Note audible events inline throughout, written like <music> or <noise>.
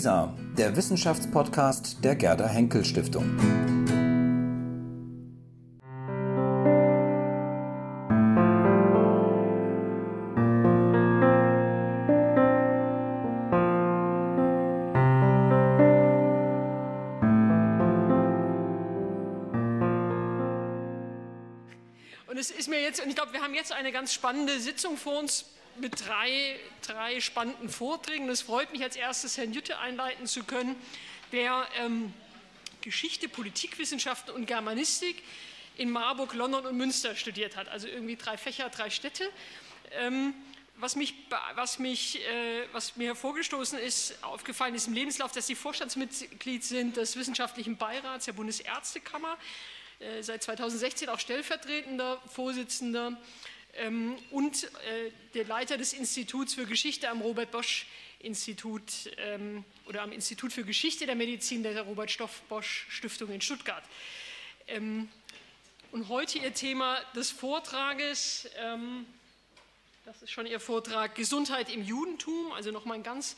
WISA, der Wissenschaftspodcast der Gerda Henkel Stiftung. Und es ist mir jetzt, und ich glaube, wir haben jetzt eine ganz spannende Sitzung vor uns mit drei, drei spannenden Vorträgen. Es freut mich als erstes, Herrn Jütte einleiten zu können, der ähm, Geschichte, Politikwissenschaften und Germanistik in Marburg, London und Münster studiert hat. Also irgendwie drei Fächer, drei Städte. Ähm, was, mich, was, mich, äh, was mir hervorgestoßen ist, aufgefallen ist im Lebenslauf, dass Sie Vorstandsmitglied sind des Wissenschaftlichen Beirats der Bundesärztekammer, äh, seit 2016 auch stellvertretender Vorsitzender und äh, der Leiter des Instituts für Geschichte am Robert Bosch Institut ähm, oder am Institut für Geschichte der Medizin der Robert Stoff Bosch Stiftung in Stuttgart. Ähm, und heute Ihr Thema des Vortrages, das ist schon Ihr Vortrag, Gesundheit im Judentum, also nochmal ein ganz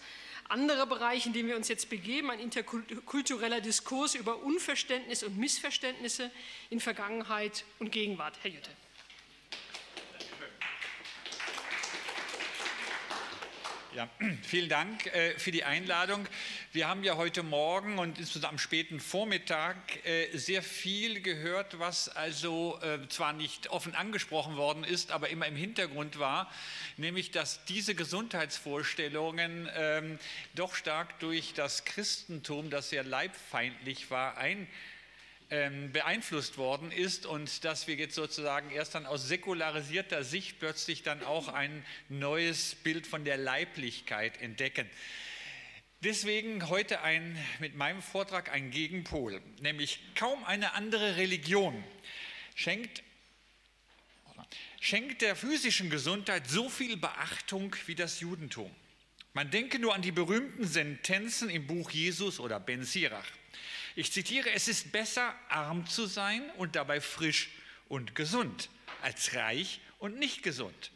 anderer Bereich, in dem wir uns jetzt begeben, ein interkultureller Diskurs über Unverständnis und Missverständnisse in Vergangenheit und Gegenwart. Herr Jütte. Ja, <clears throat> vielen Dank äh, für die Einladung. Wir haben ja heute Morgen und insbesondere am späten Vormittag äh, sehr viel gehört, was also äh, zwar nicht offen angesprochen worden ist, aber immer im Hintergrund war, nämlich dass diese Gesundheitsvorstellungen ähm, doch stark durch das Christentum, das sehr leibfeindlich war, ein ähm, beeinflusst worden ist und dass wir jetzt sozusagen erst dann aus säkularisierter Sicht plötzlich dann auch ein neues Bild von der Leiblichkeit entdecken. Deswegen heute ein, mit meinem Vortrag ein Gegenpol, nämlich kaum eine andere Religion schenkt, schenkt der physischen Gesundheit so viel Beachtung wie das Judentum. Man denke nur an die berühmten Sentenzen im Buch Jesus oder Ben Sirach. Ich zitiere, es ist besser, arm zu sein und dabei frisch und gesund, als reich und nicht gesund.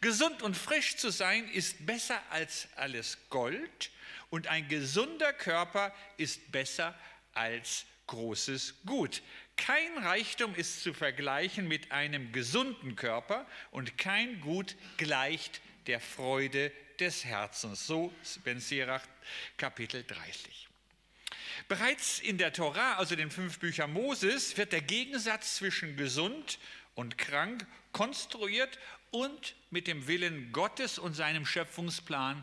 Gesund und frisch zu sein ist besser als alles Gold und ein gesunder Körper ist besser als großes Gut. Kein Reichtum ist zu vergleichen mit einem gesunden Körper und kein Gut gleicht der Freude des Herzens. So Ben Sirach Kapitel 30. Bereits in der Tora, also den fünf Büchern Moses, wird der Gegensatz zwischen gesund und krank konstruiert und mit dem Willen Gottes und seinem Schöpfungsplan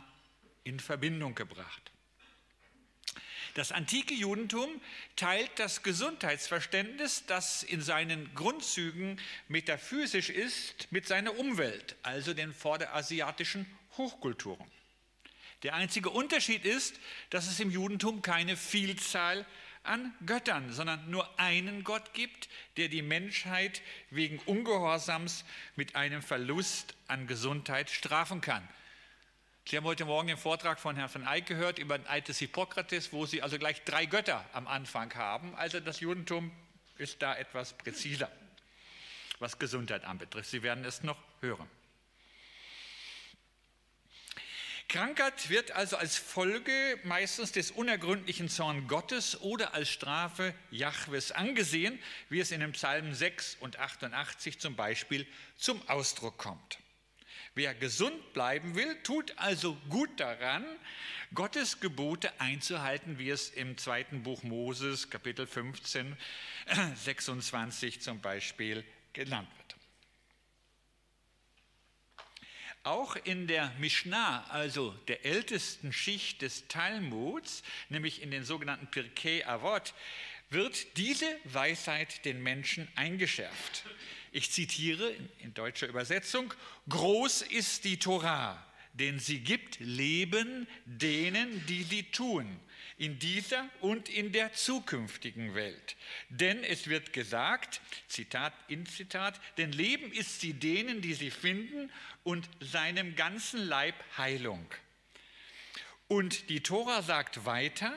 in Verbindung gebracht. Das antike Judentum teilt das Gesundheitsverständnis, das in seinen Grundzügen metaphysisch ist, mit seiner Umwelt, also den vorderasiatischen Hochkulturen. Der einzige Unterschied ist, dass es im Judentum keine Vielzahl an Göttern, sondern nur einen Gott gibt, der die Menschheit wegen Ungehorsams mit einem Verlust an Gesundheit strafen kann. Sie haben heute Morgen den Vortrag von Herrn von Eyck gehört über Eid des Hippokrates, wo Sie also gleich drei Götter am Anfang haben. Also das Judentum ist da etwas präziser, was Gesundheit anbetrifft. Sie werden es noch hören. Krankheit wird also als Folge meistens des unergründlichen Zorn Gottes oder als Strafe Jahwes angesehen, wie es in den Psalmen 6 und 88 zum Beispiel zum Ausdruck kommt. Wer gesund bleiben will, tut also gut daran, Gottes Gebote einzuhalten, wie es im zweiten Buch Moses, Kapitel 15, 26 zum Beispiel genannt wird. Auch in der Mishnah, also der ältesten Schicht des Talmuds, nämlich in den sogenannten Pirkei Avot, wird diese Weisheit den Menschen eingeschärft. Ich zitiere in deutscher Übersetzung, groß ist die Torah, denn sie gibt Leben denen, die sie tun, in dieser und in der zukünftigen Welt. Denn es wird gesagt, Zitat in Zitat, denn Leben ist sie denen, die sie finden und seinem ganzen Leib Heilung. Und die Tora sagt weiter,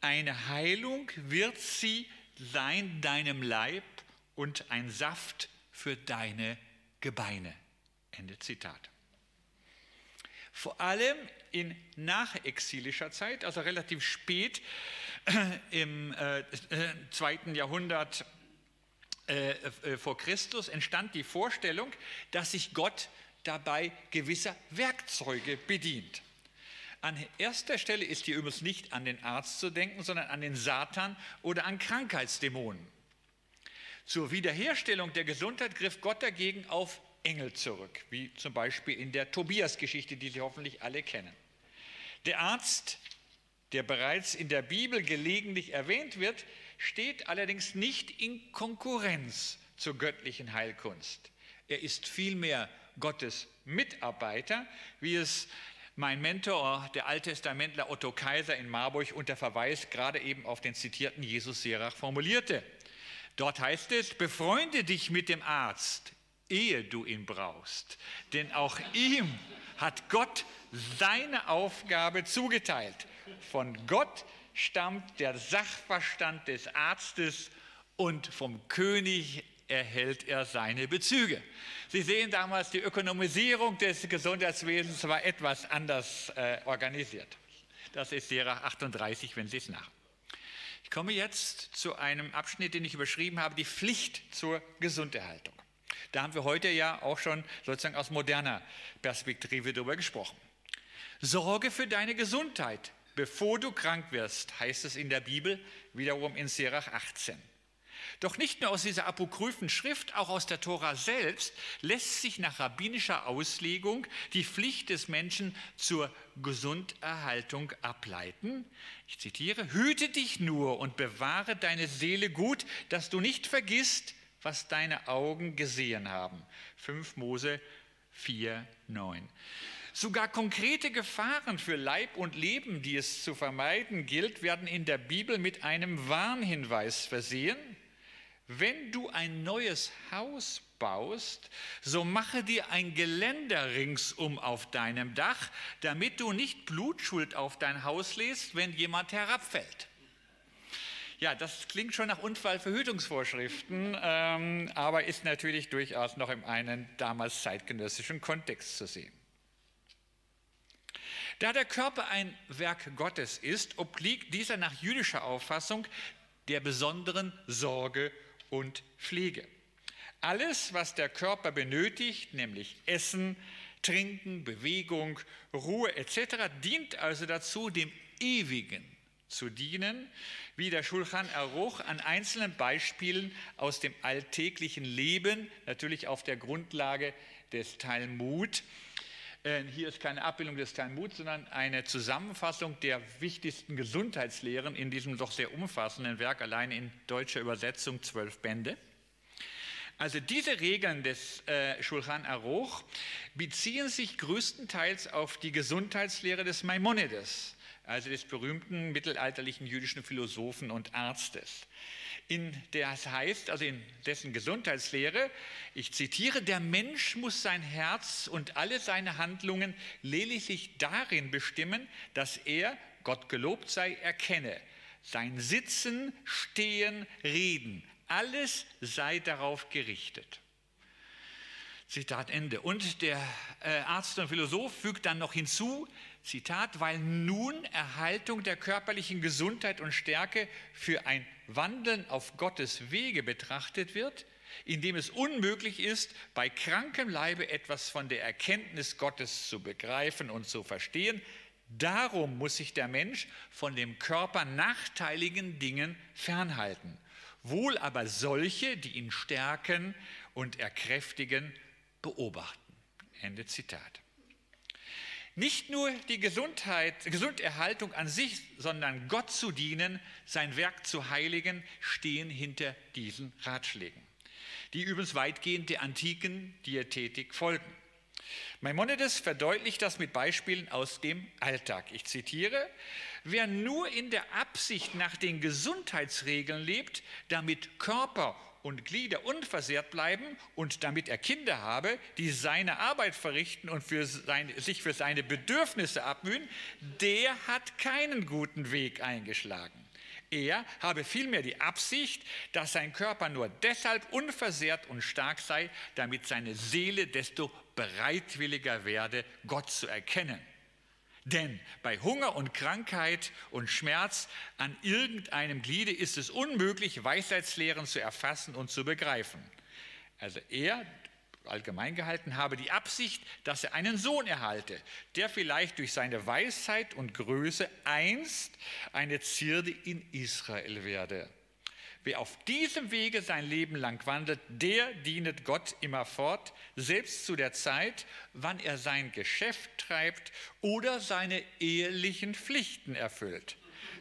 eine Heilung wird sie sein deinem Leib und ein Saft für deine Gebeine. Ende Zitat. Vor allem in nachexilischer Zeit, also relativ spät im äh, zweiten Jahrhundert äh, äh, vor Christus, entstand die Vorstellung, dass sich Gott dabei gewisser Werkzeuge bedient. An erster Stelle ist hier übrigens nicht an den Arzt zu denken, sondern an den Satan oder an Krankheitsdämonen. Zur Wiederherstellung der Gesundheit griff Gott dagegen auf Engel zurück, wie zum Beispiel in der Tobias-Geschichte, die Sie hoffentlich alle kennen. Der Arzt, der bereits in der Bibel gelegentlich erwähnt wird, steht allerdings nicht in Konkurrenz zur göttlichen Heilkunst. Er ist vielmehr Gottes Mitarbeiter, wie es mein Mentor, der Alttestamentler Otto Kaiser in Marburg unter Verweis gerade eben auf den zitierten Jesus Serach formulierte. Dort heißt es, befreunde dich mit dem Arzt, ehe du ihn brauchst, denn auch ihm hat Gott seine Aufgabe zugeteilt. Von Gott stammt der Sachverstand des Arztes und vom König erhält er seine Bezüge. Sie sehen damals, die Ökonomisierung des Gesundheitswesens war etwas anders äh, organisiert. Das ist Sera 38, wenn Sie es nach. Ich komme jetzt zu einem Abschnitt, den ich überschrieben habe, die Pflicht zur Gesunderhaltung. Da haben wir heute ja auch schon sozusagen aus moderner Perspektive darüber gesprochen. Sorge für deine Gesundheit, bevor du krank wirst, heißt es in der Bibel, wiederum in Serach 18. Doch nicht nur aus dieser apokryphen Schrift, auch aus der Tora selbst lässt sich nach rabbinischer Auslegung die Pflicht des Menschen zur Gesunderhaltung ableiten. Ich zitiere, hüte dich nur und bewahre deine Seele gut, dass du nicht vergisst, was deine Augen gesehen haben. 5 Mose 4, 9. Sogar konkrete Gefahren für Leib und Leben, die es zu vermeiden gilt, werden in der Bibel mit einem Warnhinweis versehen. Wenn du ein neues Haus baust, so mache dir ein Geländer ringsum auf deinem Dach, damit du nicht Blutschuld auf dein Haus lässt, wenn jemand herabfällt. Ja, das klingt schon nach Unfallverhütungsvorschriften, ähm, aber ist natürlich durchaus noch in einem damals zeitgenössischen Kontext zu sehen. Da der Körper ein Werk Gottes ist, obliegt dieser nach jüdischer Auffassung der besonderen Sorge und Pflege. Alles, was der Körper benötigt, nämlich Essen, Trinken, Bewegung, Ruhe etc., dient also dazu, dem Ewigen zu dienen, wie der Schulchan Aruch an einzelnen Beispielen aus dem alltäglichen Leben, natürlich auf der Grundlage des Talmud, äh, hier ist keine Abbildung des Talmud, sondern eine Zusammenfassung der wichtigsten Gesundheitslehren in diesem doch sehr umfassenden Werk, allein in deutscher Übersetzung zwölf Bände. Also diese Regeln des äh, Shulchan Aruch beziehen sich größtenteils auf die Gesundheitslehre des Maimonides, also des berühmten mittelalterlichen jüdischen Philosophen und Arztes in es heißt, also in dessen Gesundheitslehre, ich zitiere, der Mensch muss sein Herz und alle seine Handlungen lediglich darin bestimmen, dass er, Gott gelobt sei, erkenne. Sein Sitzen, Stehen, Reden, alles sei darauf gerichtet. Zitat Ende. Und der äh, Arzt und Philosoph fügt dann noch hinzu, Zitat, weil nun Erhaltung der körperlichen Gesundheit und Stärke für ein Wandeln auf Gottes Wege betrachtet wird, indem es unmöglich ist, bei krankem Leibe etwas von der Erkenntnis Gottes zu begreifen und zu verstehen. Darum muss sich der Mensch von dem Körper nachteiligen Dingen fernhalten, wohl aber solche, die ihn stärken und erkräftigen, beobachten. Ende Zitat. Nicht nur die Gesundheit, Gesunderhaltung an sich, sondern Gott zu dienen, sein Werk zu heiligen, stehen hinter diesen Ratschlägen, die übrigens weitgehend der antiken Diätetik folgen. Maimonides verdeutlicht das mit Beispielen aus dem Alltag. Ich zitiere, wer nur in der Absicht nach den Gesundheitsregeln lebt, damit Körper und Glieder unversehrt bleiben und damit er Kinder habe, die seine Arbeit verrichten und für seine, sich für seine Bedürfnisse abmühen, der hat keinen guten Weg eingeschlagen. Er habe vielmehr die Absicht, dass sein Körper nur deshalb unversehrt und stark sei, damit seine Seele desto bereitwilliger werde, Gott zu erkennen Denn bei Hunger und Krankheit und Schmerz an irgendeinem Gliede ist es unmöglich, Weisheitslehren zu erfassen und zu begreifen. Also er, allgemein gehalten, habe die Absicht, dass er einen Sohn erhalte, der vielleicht durch seine Weisheit und Größe einst eine Zierde in Israel werde. Wer auf diesem Wege sein Leben lang wandelt, der dienet Gott immerfort, selbst zu der Zeit, wann er sein Geschäft treibt oder seine ehelichen Pflichten erfüllt.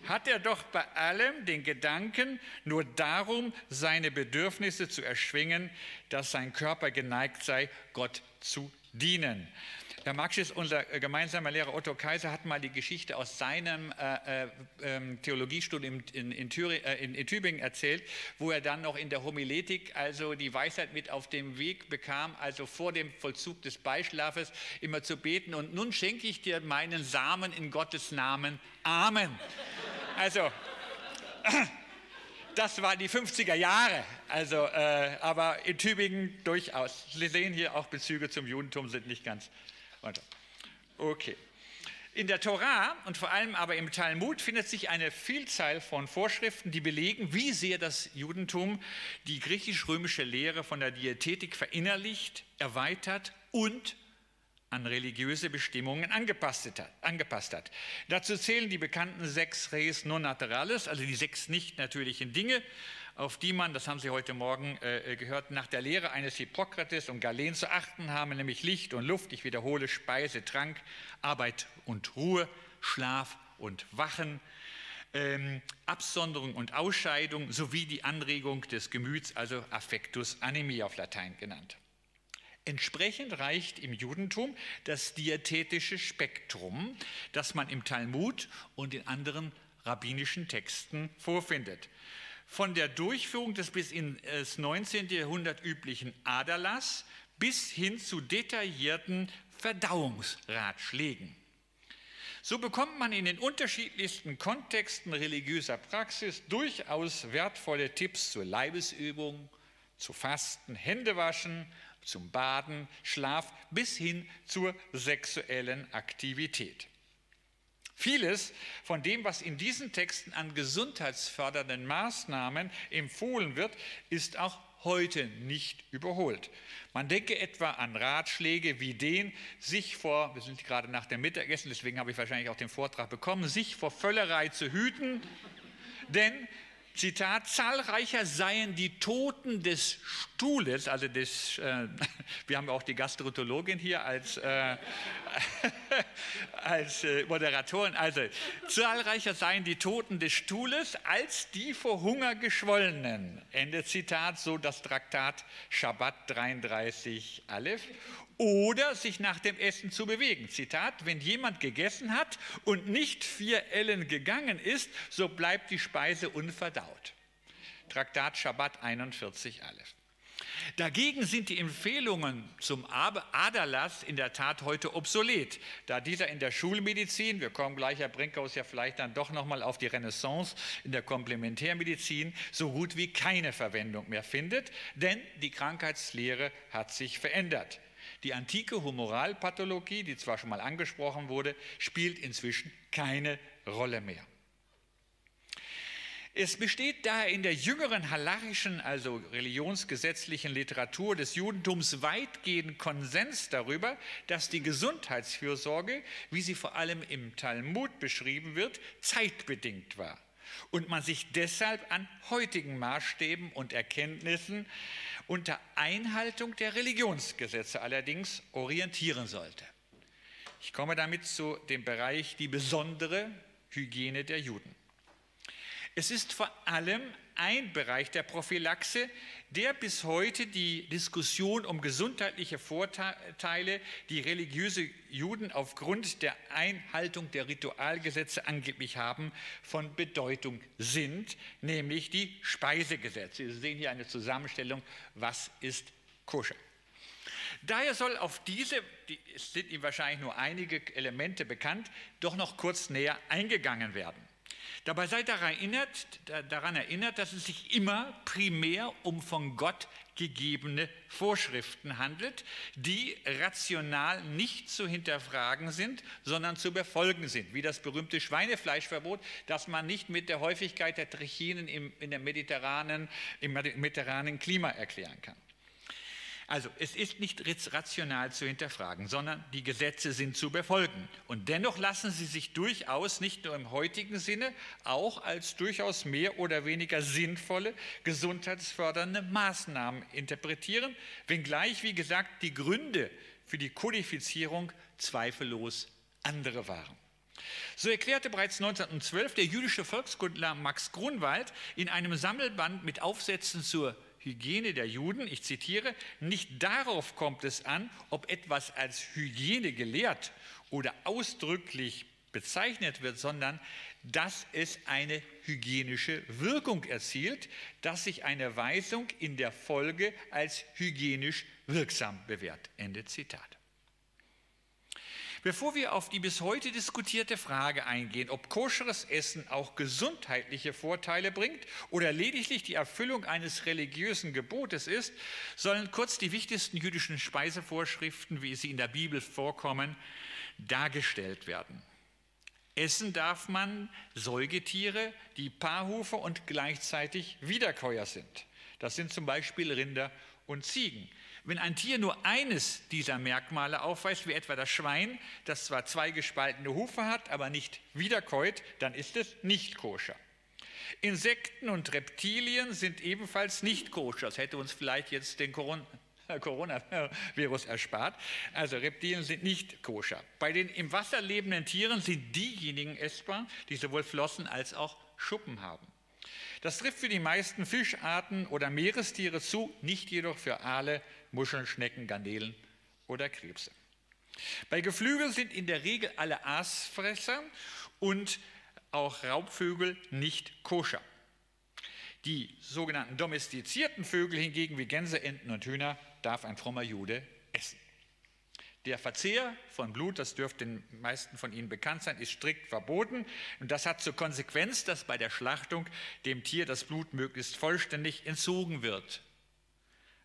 Hat er doch bei allem den Gedanken nur darum, seine Bedürfnisse zu erschwingen, dass sein Körper geneigt sei, Gott zu dienen. Herr Marxis, unser äh, gemeinsamer Lehrer Otto Kaiser, hat mal die Geschichte aus seinem äh, äh, ähm, Theologiestudium in, in, äh, in, in, Tübingen erzählt, wo er dann noch in der Homiletik also die Weisheit mit auf dem Weg bekam, also vor dem Vollzug des Beischlafes immer zu beten und nun schenke ich dir meinen Samen in Gottes Namen. Amen. Also, <clears throat> das waren die 50er Jahre, also, äh, aber in Tübingen durchaus. Sie sehen hier auch Bezüge zum Judentum sind nicht ganz weiter. Okay. In der Torah und vor allem aber im Talmud findet sich eine Vielzahl von Vorschriften, die belegen, wie sehr das Judentum die griechisch-römische Lehre von der Diätetik verinnerlicht, erweitert und an religiöse Bestimmungen angepasst hat, angepasst hat. Dazu zählen die bekannten sechs Res non naturales, also die sechs nicht natürlichen Dinge, auf die man, das haben Sie heute Morgen äh, äh, gehört, nach der Lehre eines Hippokrates und Galen zu achten haben, nämlich Licht und Luft, ich wiederhole, Speise, Trank, Arbeit und Ruhe, Schlaf und Wachen, ähm, Absonderung und Ausscheidung sowie die Anregung des Gemüts, also Affectus animi auf Latein genannt. Entsprechend reicht im Judentum das diätetische Spektrum, das man im Talmud und in anderen rabbinischen Texten vorfindet von der Durchführung des bis ins 19. Jahrhundert üblichen Aderlass bis hin zu detaillierten Verdauungsratschlägen. So bekommt man in den unterschiedlichsten Kontexten religiöser Praxis durchaus wertvolle Tipps zur Leibesübung, zu Fasten, Händewaschen, zum Baden, Schlaf bis hin zur sexuellen Aktivität. Vieles von dem, was in diesen Texten an gesundheitsfördernden Maßnahmen empfohlen wird, ist auch heute nicht überholt. Man denke etwa an Ratschläge wie den, sich vor, wir sind gerade nach dem Mittagessen, deswegen habe ich wahrscheinlich auch den Vortrag bekommen, sich vor Völlerei zu hüten, denn Zitat, zahlreicher seien die Toten des Stuhles, also des, äh, <laughs> wir haben auch die Gastrotologin hier als, äh, <laughs> als äh, Moderatorin, also zahlreicher seien die Toten des Stuhles als die vor Hunger geschwollenen. Ende Zitat, so das Traktat Shabbat 33 Aleph oder sich nach dem Essen zu bewegen. Zitat, wenn jemand gegessen hat und nicht vier Ellen gegangen ist, so bleibt die Speise unverdaut. Traktat Shabbat 41 Aleph. Dagegen sind die Empfehlungen zum Aderlass in der Tat heute obsolet, da dieser in der Schulmedizin, wir kommen gleich, Herr Brinkhaus, ja vielleicht dann doch nochmal auf die Renaissance in der Komplementärmedizin, so gut wie keine Verwendung mehr findet, denn die Krankheitslehre hat sich verändert. Die antike Humoralpathologie, die zwar schon mal angesprochen wurde, spielt inzwischen keine Rolle mehr. Es besteht daher in der jüngeren halachischen, also religionsgesetzlichen Literatur des Judentums weitgehend Konsens darüber, dass die Gesundheitsfürsorge, wie sie vor allem im Talmud beschrieben wird, zeitbedingt war und man sich deshalb an heutigen Maßstäben und Erkenntnissen unter Einhaltung der Religionsgesetze allerdings orientieren sollte. Ich komme damit zu dem Bereich die besondere Hygiene der Juden. Es ist vor allem ein Bereich der Prophylaxe, der bis heute die Diskussion um gesundheitliche Vorteile, die religiöse Juden aufgrund der Einhaltung der Ritualgesetze angeblich haben, von Bedeutung sind, nämlich die Speisegesetze. Sie sehen hier eine Zusammenstellung, was ist koscher. Daher soll auf diese, die, es sind Ihnen wahrscheinlich nur einige Elemente bekannt, doch noch kurz näher eingegangen werden. Dabei sei daran erinnert, daran erinnert, dass es sich immer primär um von Gott gegebene Vorschriften handelt, die rational nicht zu hinterfragen sind, sondern zu befolgen sind, wie das berühmte Schweinefleischverbot, das man nicht mit der Häufigkeit der Trichinen im, in der mediterranen, im mediterranen Klima erklären kann. Also es ist nicht rational zu hinterfragen, sondern die Gesetze sind zu befolgen. Und dennoch lassen sie sich durchaus nicht nur im heutigen Sinne, auch als durchaus mehr oder weniger sinnvolle, gesundheitsfördernde Maßnahmen interpretieren, wenngleich, wie gesagt, die Gründe für die Kodifizierung zweifellos andere waren. So erklärte bereits 1912 der jüdische Volkskundler Max Grunwald in einem Sammelband mit Aufsätzen zur Hygiene der Juden, ich zitiere, nicht darauf kommt es an, ob etwas als Hygiene gelehrt oder ausdrücklich bezeichnet wird, sondern dass es eine hygienische Wirkung erzielt, dass sich eine Weisung in der Folge als hygienisch wirksam bewährt. Ende Zitat. Bevor wir auf die bis heute diskutierte Frage eingehen, ob koscheres Essen auch gesundheitliche Vorteile bringt oder lediglich die Erfüllung eines religiösen Gebotes ist, sollen kurz die wichtigsten jüdischen Speisevorschriften, wie sie in der Bibel vorkommen, dargestellt werden. Essen darf man Säugetiere, die Paarhufe und gleichzeitig Wiederkäuer sind. Das sind zum Beispiel Rinder und Ziegen. Wenn ein Tier nur eines dieser Merkmale aufweist, wie etwa das Schwein, das zwar zwei gespaltene Hufe hat, aber nicht wiederkäut, dann ist es nicht koscher. Insekten und Reptilien sind ebenfalls nicht koscher. Das hätte uns vielleicht jetzt den <laughs> Coronavirus erspart. Also Reptilien sind nicht koscher. Bei den im Wasser lebenden Tieren sind diejenigen essbar, die sowohl Flossen als auch Schuppen haben. Das trifft für die meisten Fischarten oder Meerestiere zu, nicht jedoch für Aale, Muscheln, Schnecken, Garnelen oder Krebse. Bei Geflügel sind in der Regel alle Aasfresser und auch Raubvögel nicht koscher. Die sogenannten domestizierten Vögel hingegen wie Gänse, Enten und Hühner darf ein frommer Jude essen. Der Verzehr von Blut, das dürfte den meisten von Ihnen bekannt sein, ist strikt verboten. Und das hat zur Konsequenz, dass bei der Schlachtung dem Tier das Blut möglichst vollständig entzogen wird.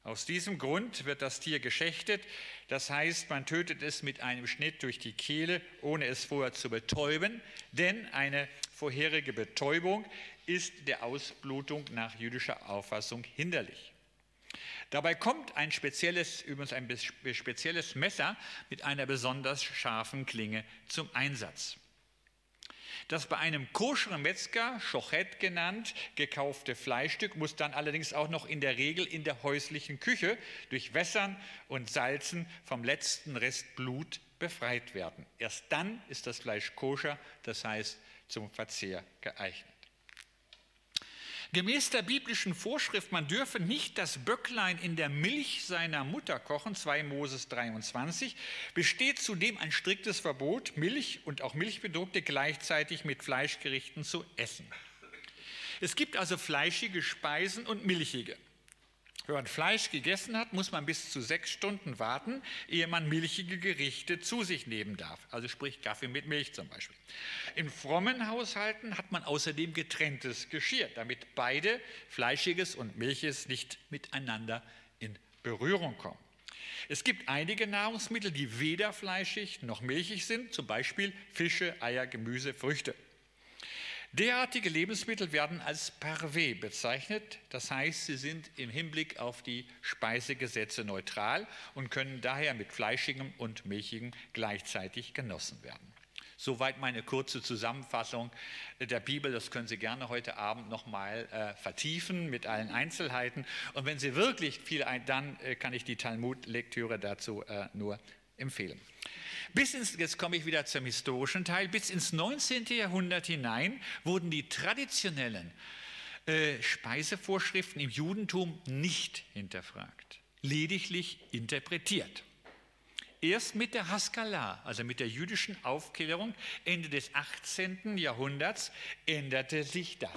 Aus diesem Grund wird das Tier geschächtet, das heißt, man tötet es mit einem Schnitt durch die Kehle, ohne es vorher zu betäuben, denn eine vorherige Betäubung ist der Ausblutung nach jüdischer Auffassung hinderlich. Dabei kommt ein spezielles, übrigens ein spezielles Messer mit einer besonders scharfen Klinge zum Einsatz. Das bei einem koscheren Metzger, Schochet genannt, gekaufte Fleischstück muss dann allerdings auch noch in der Regel in der häuslichen Küche durch Wässern und Salzen vom letzten Rest Blut befreit werden. Erst dann ist das Fleisch koscher, das heißt zum Verzehr geeignet. Gemäß der biblischen Vorschrift, man dürfe nicht das Böcklein in der Milch seiner Mutter kochen, 2 Moses 23, besteht zudem ein striktes Verbot, Milch und auch Milchprodukte gleichzeitig mit Fleischgerichten zu essen. Es gibt also fleischige Speisen und milchige. Wenn man Fleisch gegessen hat, muss man bis zu sechs Stunden warten, ehe man milchige Gerichte zu sich nehmen darf. Also sprich Kaffee mit Milch zum Beispiel. In frommen Haushalten hat man außerdem getrenntes Geschirr, damit beide, Fleischiges und Milches, nicht miteinander in Berührung kommen. Es gibt einige Nahrungsmittel, die weder fleischig noch milchig sind, zum Beispiel Fische, Eier, Gemüse, Früchte. Derartige Lebensmittel werden als Parvé bezeichnet, das heißt, sie sind im Hinblick auf die Speisegesetze neutral und können daher mit fleischigem und milchigem gleichzeitig genossen werden. Soweit meine kurze Zusammenfassung der Bibel. Das können Sie gerne heute Abend nochmal äh, vertiefen mit allen Einzelheiten. Und wenn Sie wirklich viel ein, dann äh, kann ich die Talmud-Lektüre dazu äh, nur empfehlen. Bis ins, jetzt komme ich wieder zum historischen Teil, bis ins 19. Jahrhundert hinein wurden die traditionellen äh, Speisevorschriften im Judentum nicht hinterfragt, lediglich interpretiert. Erst mit der Haskalah, also mit der jüdischen Aufklärung Ende des 18. Jahrhunderts, änderte sich das.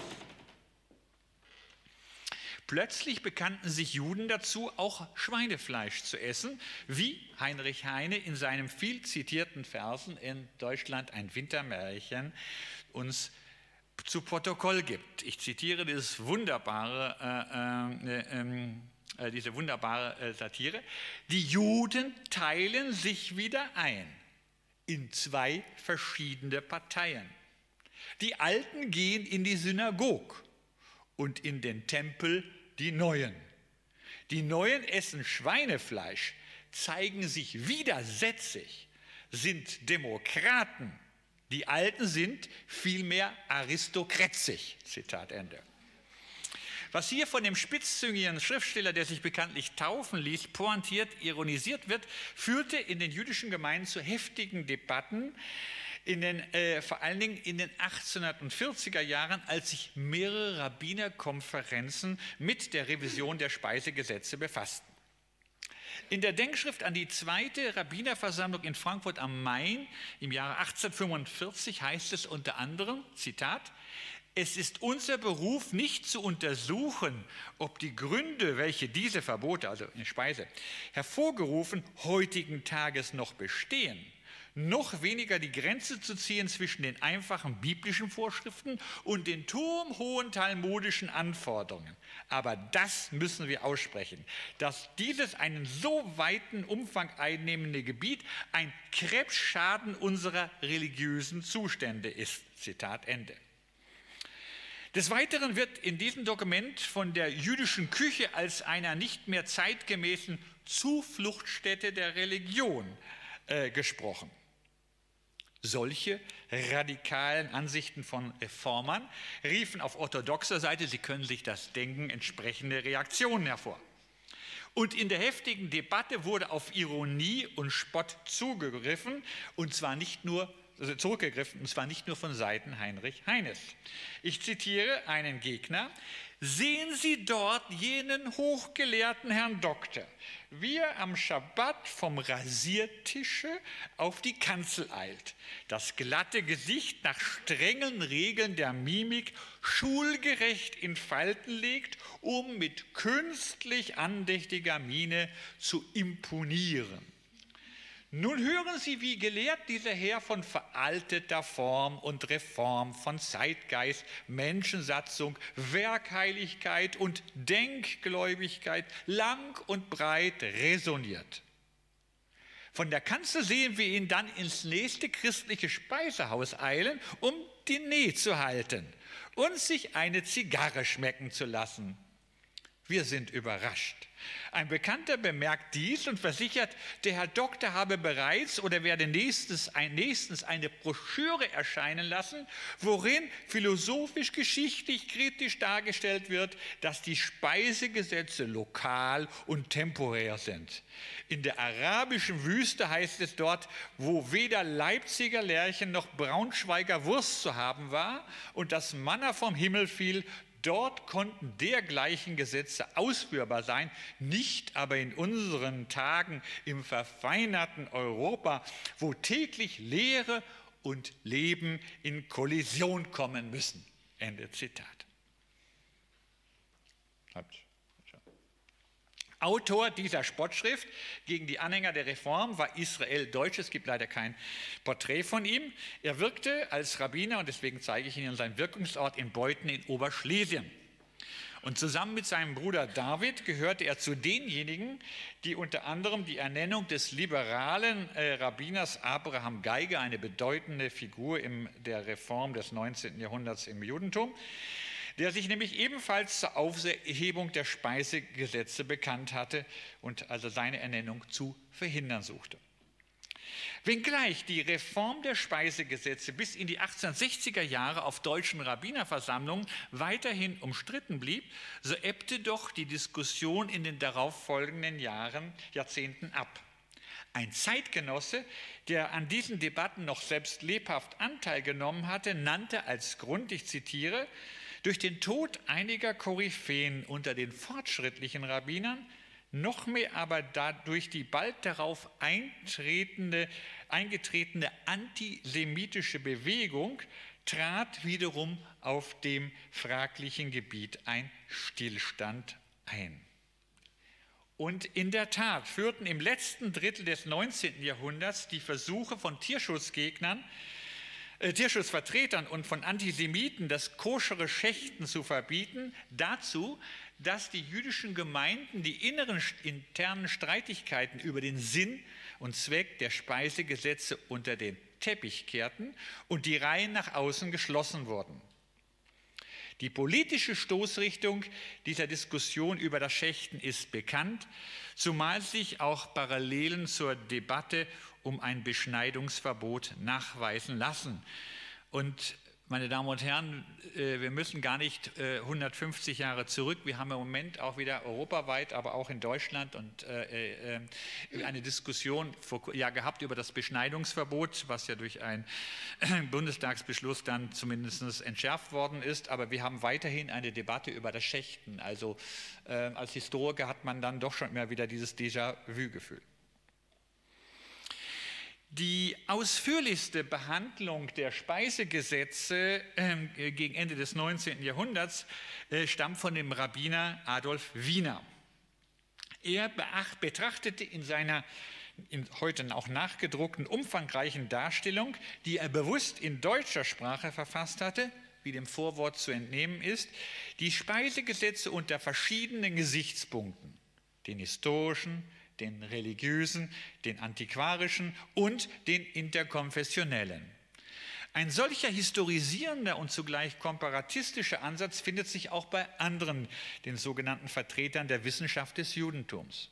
Plötzlich bekannten sich Juden dazu, auch Schweinefleisch zu essen, wie Heinrich Heine in seinem viel zitierten Versen in Deutschland ein Wintermärchen uns zu Protokoll gibt. Ich zitiere dieses wunderbare, äh, äh, ähm, äh, diese wunderbare äh, Satire. Die Juden teilen sich wieder ein in zwei verschiedene Parteien. Die Alten gehen in die Synagog und in den Tempel die Neuen. Die Neuen essen Schweinefleisch, zeigen sich widersetzig, sind Demokraten. Die Alten sind vielmehr aristokratisch. Zitat Ende. Was hier von dem spitzzüngigen Schriftsteller, der sich bekanntlich taufen ließ, pointiert, ironisiert wird, führte in den jüdischen Gemeinden zu heftigen Debatten, in den, äh, vor allen Dingen in den 1840er Jahren, als sich mehrere Rabbinerkonferenzen mit der Revision der Speisegesetze befassten. In der Denkschrift an die zweite Rabbinerversammlung in Frankfurt am Main im Jahre 1845 heißt es unter anderem, Zitat, es ist unser Beruf, nicht zu untersuchen, ob die Gründe, welche diese Verbote, also in Speise, hervorgerufen, heutigen Tages noch bestehen noch weniger die Grenze zu ziehen zwischen den einfachen biblischen Vorschriften und den turmhohen talmudischen Anforderungen. Aber das müssen wir aussprechen, dass dieses einen so weiten Umfang einnehmende Gebiet ein Krebsschaden unserer religiösen Zustände ist. Zitat Ende. Des Weiteren wird in diesem Dokument von der jüdischen Küche als einer nicht mehr zeitgemäßen Zufluchtstätte der Religion äh, gesprochen. Solche radikalen Ansichten von Reformern riefen auf orthodoxer Seite, Sie können sich das denken, entsprechende Reaktionen hervor. Und in der heftigen Debatte wurde auf Ironie und Spott zugegriffen, und zwar nicht nur also zurückgegriffen, und zwar nicht nur von Seiten Heinrich Heines. Ich zitiere einen Gegner, Sehen Sie dort jenen hochgelehrten Herrn Doktor, wie er am Schabbat vom Rasiertische auf die Kanzel eilt, das glatte Gesicht nach strengen Regeln der Mimik schulgerecht in Falten legt, um mit künstlich andächtiger Miene zu imponieren. Nun hören Sie, wie gelehrt dieser Herr von veralteter Form und Reform, von Zeitgeist, Menschensatzung, Werkheiligkeit und Denkgläubigkeit lang und breit resoniert. Von der Kanzel sehen wir ihn dann ins nächste christliche Speisehaus eilen, um Nähe zu halten und sich eine Zigarre schmecken zu lassen. Wir sind überrascht. Ein Bekannter bemerkt dies und versichert, der Herr Doktor habe bereits oder werde nächstens, ein, nächstens eine Broschüre erscheinen lassen, worin philosophisch, geschichtlich, kritisch dargestellt wird, dass die Speisegesetze lokal und temporär sind. In der arabischen Wüste heißt es dort, wo weder Leipziger Lärchen noch Braunschweiger Wurst zu haben war und das Manna vom Himmel fiel, Dort konnten dergleichen Gesetze ausführbar sein, nicht aber in unseren Tagen im verfeinerten Europa, wo täglich Lehre und Leben in Kollision kommen müssen. Ende Zitat. Habt Autor dieser Spottschrift gegen die Anhänger der Reform war Israel Deutsch. Es gibt leider kein Porträt von ihm. Er wirkte als Rabbiner und deswegen zeige ich Ihnen seinen Wirkungsort in Beuthen in Oberschlesien. Und zusammen mit seinem Bruder David gehörte er zu denjenigen, die unter anderem die Ernennung des liberalen äh, Rabbiners Abraham Geiger, eine bedeutende Figur in der Reform des 19. Jahrhunderts im Judentum, der sich nämlich ebenfalls zur Aufhebung der Speisegesetze bekannt hatte und also seine Ernennung zu verhindern suchte. Wenngleich die Reform der Speisegesetze bis in die 1860er Jahre auf deutschen Rabbinerversammlungen weiterhin umstritten blieb, so ebbte doch die Diskussion in den darauffolgenden Jahren, Jahrzehnten ab. Ein Zeitgenosse, der an diesen Debatten noch selbst lebhaft Anteil genommen hatte, nannte als Grund, ich zitiere, durch den Tod einiger Koryphäen unter den fortschrittlichen Rabbinern, noch mehr aber dadurch die bald darauf eintretende, eingetretene antisemitische Bewegung trat wiederum auf dem fraglichen Gebiet ein Stillstand ein. Und in der Tat führten im letzten Drittel des 19. Jahrhunderts die Versuche von Tierschutzgegnern Tierschutzvertretern und von Antisemiten das koschere Schächten zu verbieten, dazu, dass die jüdischen Gemeinden die inneren internen Streitigkeiten über den Sinn und Zweck der Speisegesetze unter den Teppich kehrten und die Reihen nach außen geschlossen wurden. Die politische Stoßrichtung dieser Diskussion über das Schächten ist bekannt, zumal sich auch Parallelen zur Debatte um ein Beschneidungsverbot nachweisen lassen. Und meine Damen und Herren, äh, wir müssen gar nicht 150 äh, Jahre zurück. Wir haben im Moment auch wieder europaweit, aber auch in Deutschland und äh, eine Diskussion ja, gehabt über das Beschneidungsverbot, was ja durch einen Bundestagsbeschluss dann zumindest entschärft worden ist. Aber wir haben weiterhin eine Debatte über das Schächten. Also als Historiker hat man dann doch schon immer wieder dieses Déjà-vu-Gefühl. Die ausführlichste Behandlung der Speisegesetze äh, gegen Ende des 19. Jahrhunderts äh, stammt von dem Rabbiner Adolf Wiener. Er betrachtete in seiner in heute auch nachgedruckten umfangreichen Darstellung, die er bewusst in deutscher Sprache verfasst hatte, wie dem Vorwort zu entnehmen ist, die Speisegesetze unter verschiedenen Gesichtspunkten, den historischen, den religiösen, den antiquarischen und den interkonfessionellen. Ein solcher historisierender und zugleich komparatistischer Ansatz findet sich auch bei anderen, den sogenannten Vertretern der Wissenschaft des Judentums.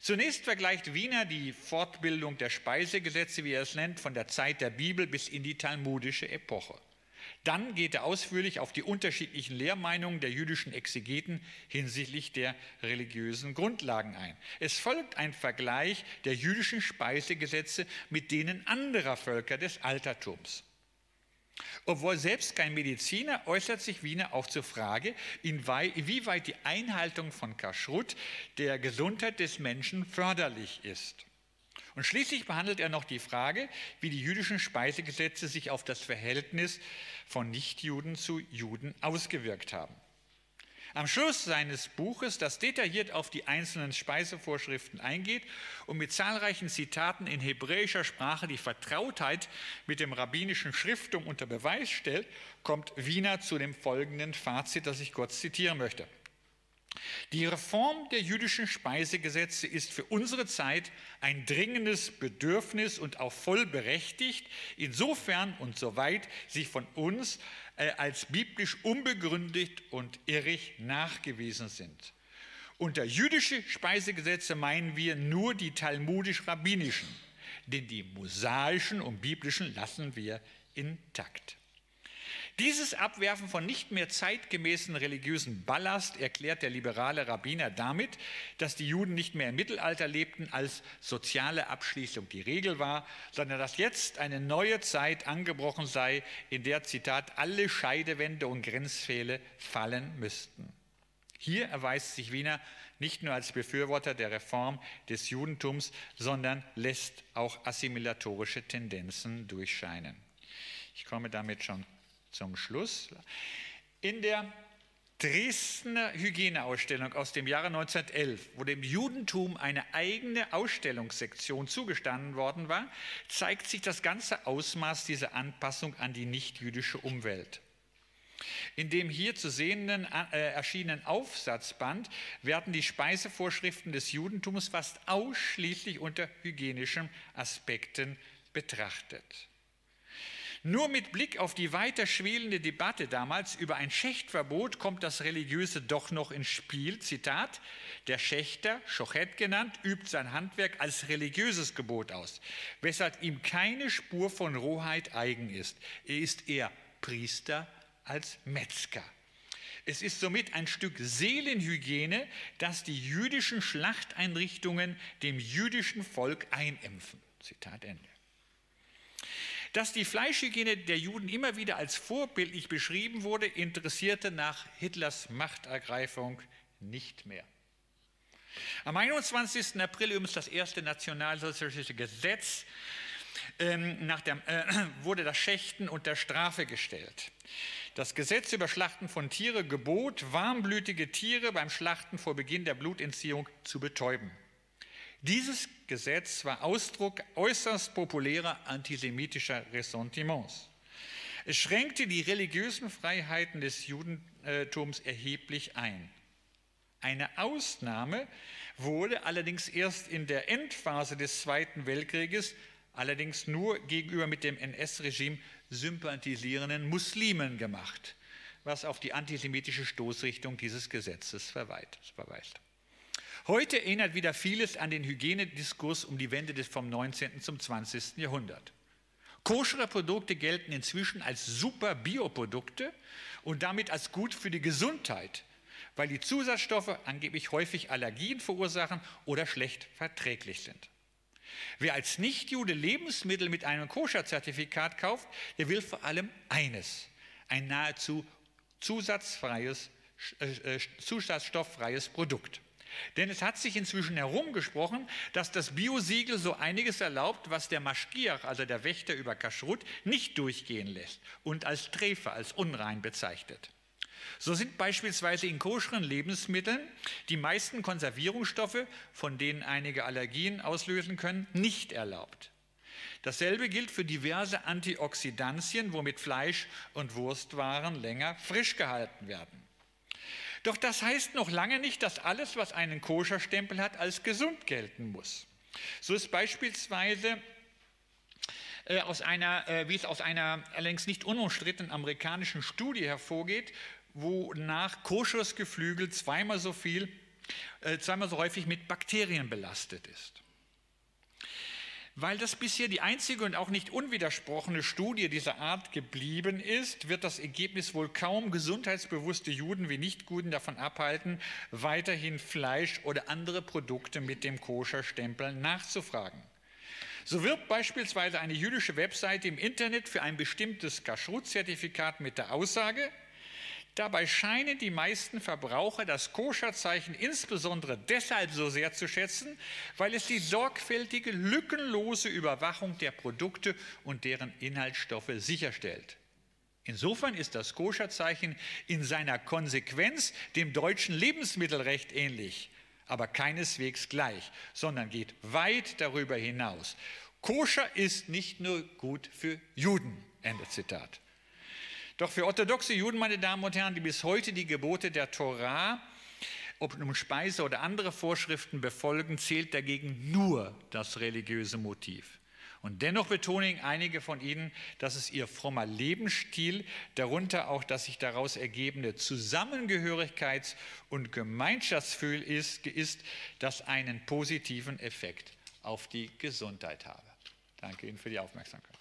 Zunächst vergleicht Wiener die Fortbildung der Speisegesetze, wie er es nennt, von der Zeit der Bibel bis in die talmudische Epoche. Dann geht er ausführlich auf die unterschiedlichen Lehrmeinungen der jüdischen Exegeten hinsichtlich der religiösen Grundlagen ein. Es folgt ein Vergleich der jüdischen Speisegesetze mit denen anderer Völker des Altertums. Obwohl selbst kein Mediziner äußert sich Wiener auch zur Frage, inwieweit die Einhaltung von Kashrut der Gesundheit des Menschen förderlich ist. Und schließlich behandelt er noch die Frage, wie die jüdischen Speisegesetze sich auf das Verhältnis von Nichtjuden zu Juden ausgewirkt haben. Am Schluss seines Buches, das detailliert auf die einzelnen Speisevorschriften eingeht und mit zahlreichen Zitaten in hebräischer Sprache die Vertrautheit mit dem rabbinischen Schriftum unter Beweis stellt, kommt Wiener zu dem folgenden Fazit, das ich kurz zitieren möchte. Die Reform der jüdischen Speisegesetze ist für unsere Zeit ein dringendes Bedürfnis und auch voll berechtigt, insofern und soweit sie von uns äh, als biblisch unbegründet und irrig nachgewiesen sind. Unter jüdische Speisegesetze meinen wir nur die talmudisch-rabbinischen, denn die mosaischen und biblischen lassen wir intakt. Dieses Abwerfen von nicht mehr zeitgemäßen religiösen Ballast erklärt der liberale Rabbiner damit, dass die Juden nicht mehr im Mittelalter lebten, als soziale Abschließung die Regel war, sondern dass jetzt eine neue Zeit angebrochen sei, in der, Zitat, alle Scheidewände und Grenzfehle fallen müssten. Hier erweist sich Wiener nicht nur als Befürworter der Reform des Judentums, sondern lässt auch assimilatorische Tendenzen durchscheinen. Ich komme damit schon zum Schluss. In der Dresdner Hygieneausstellung aus dem Jahre 1911, wo dem Judentum eine eigene Ausstellungssektion zugestanden worden war, zeigt sich das ganze Ausmaß dieser Anpassung an die nichtjüdische Umwelt. In dem hier zu sehenden äh, erschienenen Aufsatzband werden die Speisevorschriften des Judentums fast ausschließlich unter hygienischen Aspekten betrachtet. Nur mit Blick auf die weiter schwelende Debatte damals über ein Schächtverbot kommt das Religiöse doch noch ins Spiel. Zitat, der Schächter, Schochet genannt, übt sein Handwerk als religiöses Gebot aus, weshalb ihm keine Spur von Rohheit eigen ist. Er ist eher Priester als Metzger. Es ist somit ein Stück Seelenhygiene, das die jüdischen Schlachteinrichtungen dem jüdischen Volk einimpfen. Zitat Ende. Dass die Fleischhygiene der Juden immer wieder als vorbildlich beschrieben wurde, interessierte nach Hitlers Machtergreifung nicht mehr. Am 21. April übrigens das erste nationalsozialistische Gesetz ähm, dem, äh, <clears throat> wurde das Schächten unter Strafe gestellt. Das Gesetz über Schlachten von Tiere gebot, warmblütige Tiere beim Schlachten vor Beginn der Blutentziehung zu betäuben. Dieses Gesetz war Ausdruck äußerst populärer antisemitischer Ressentiments. Es schränkte die religiösen Freiheiten des Judentums erheblich ein. Eine Ausnahme wurde allerdings erst in der Endphase des Zweiten Weltkrieges, allerdings nur gegenüber mit dem NS-Regime sympathisierenden Muslimen gemacht, was auf die antisemitische Stoßrichtung dieses Gesetzes verweist. Heute erinnert wieder vieles an den Hygienediskurs um die Wende des vom 19. zum 20. Jahrhundert. Koschere Produkte gelten inzwischen als super Bioprodukte und damit als gut für die Gesundheit, weil die Zusatzstoffe angeblich häufig Allergien verursachen oder schlecht verträglich sind. Wer als Nichtjude Lebensmittel mit einem Koscher-Zertifikat kauft, der will vor allem eines, ein nahezu zusatzfreies, äh, äh zusatzstofffreies Produkt. Denn es hat sich inzwischen herumgesprochen, dass das Biosiegel so einiges erlaubt, was der Maschgiach, also der Wächter über Kaschrut, nicht durchgehen lässt und als Träfe, als unrein bezeichnet. So sind beispielsweise in koscheren Lebensmitteln die meisten Konservierungsstoffe, von denen einige Allergien auslösen können, nicht erlaubt. Dasselbe gilt für diverse Antioxidantien, womit Fleisch und Wurstwaren länger frisch gehalten werden. Doch das heißt noch lange nicht, dass alles, was einen Koscherstempel hat, als gesund gelten muss. So ist beispielsweise äh, aus einer, äh, wie es aus einer allerdings nicht unumstrittenen amerikanischen Studie hervorgeht, wonach koscheres Geflügel zweimal so viel, äh, zweimal so häufig mit Bakterien belastet ist. Weil das bisher die einzige und auch nicht unwidersprochene Studie dieser Art geblieben ist, wird das Ergebnis wohl kaum gesundheitsbewusste Juden wie Nichtjuden davon abhalten, weiterhin Fleisch oder andere Produkte mit dem Koscherstempel nachzufragen. So wirbt beispielsweise eine jüdische Webseite im Internet für ein bestimmtes Kashrut-Zertifikat mit der Aussage, Dabei scheinen die meisten Verbraucher das Koscherzeichen insbesondere deshalb so sehr zu schätzen, weil es die sorgfältige, lückenlose Überwachung der Produkte und deren Inhaltsstoffe sicherstellt. Insofern ist das Koscherzeichen in seiner Konsequenz dem deutschen Lebensmittelrecht ähnlich, aber keineswegs gleich, sondern geht weit darüber hinaus. Koscher ist nicht nur gut für Juden. Ende Zitat. Doch für orthodoxe Juden, meine Damen und Herren, die bis heute die Gebote der Torah, ob um Speise oder andere Vorschriften befolgen, zählt dagegen nur das religiöse Motiv. Und dennoch betonen einige von ihnen, dass es ihr frommer Lebensstil, darunter auch das sich daraus ergebende Zusammengehörigkeits- und Gemeinschaftsgefühl ist, ist, das einen positiven Effekt auf die Gesundheit habe. Danke Ihnen für die Aufmerksamkeit.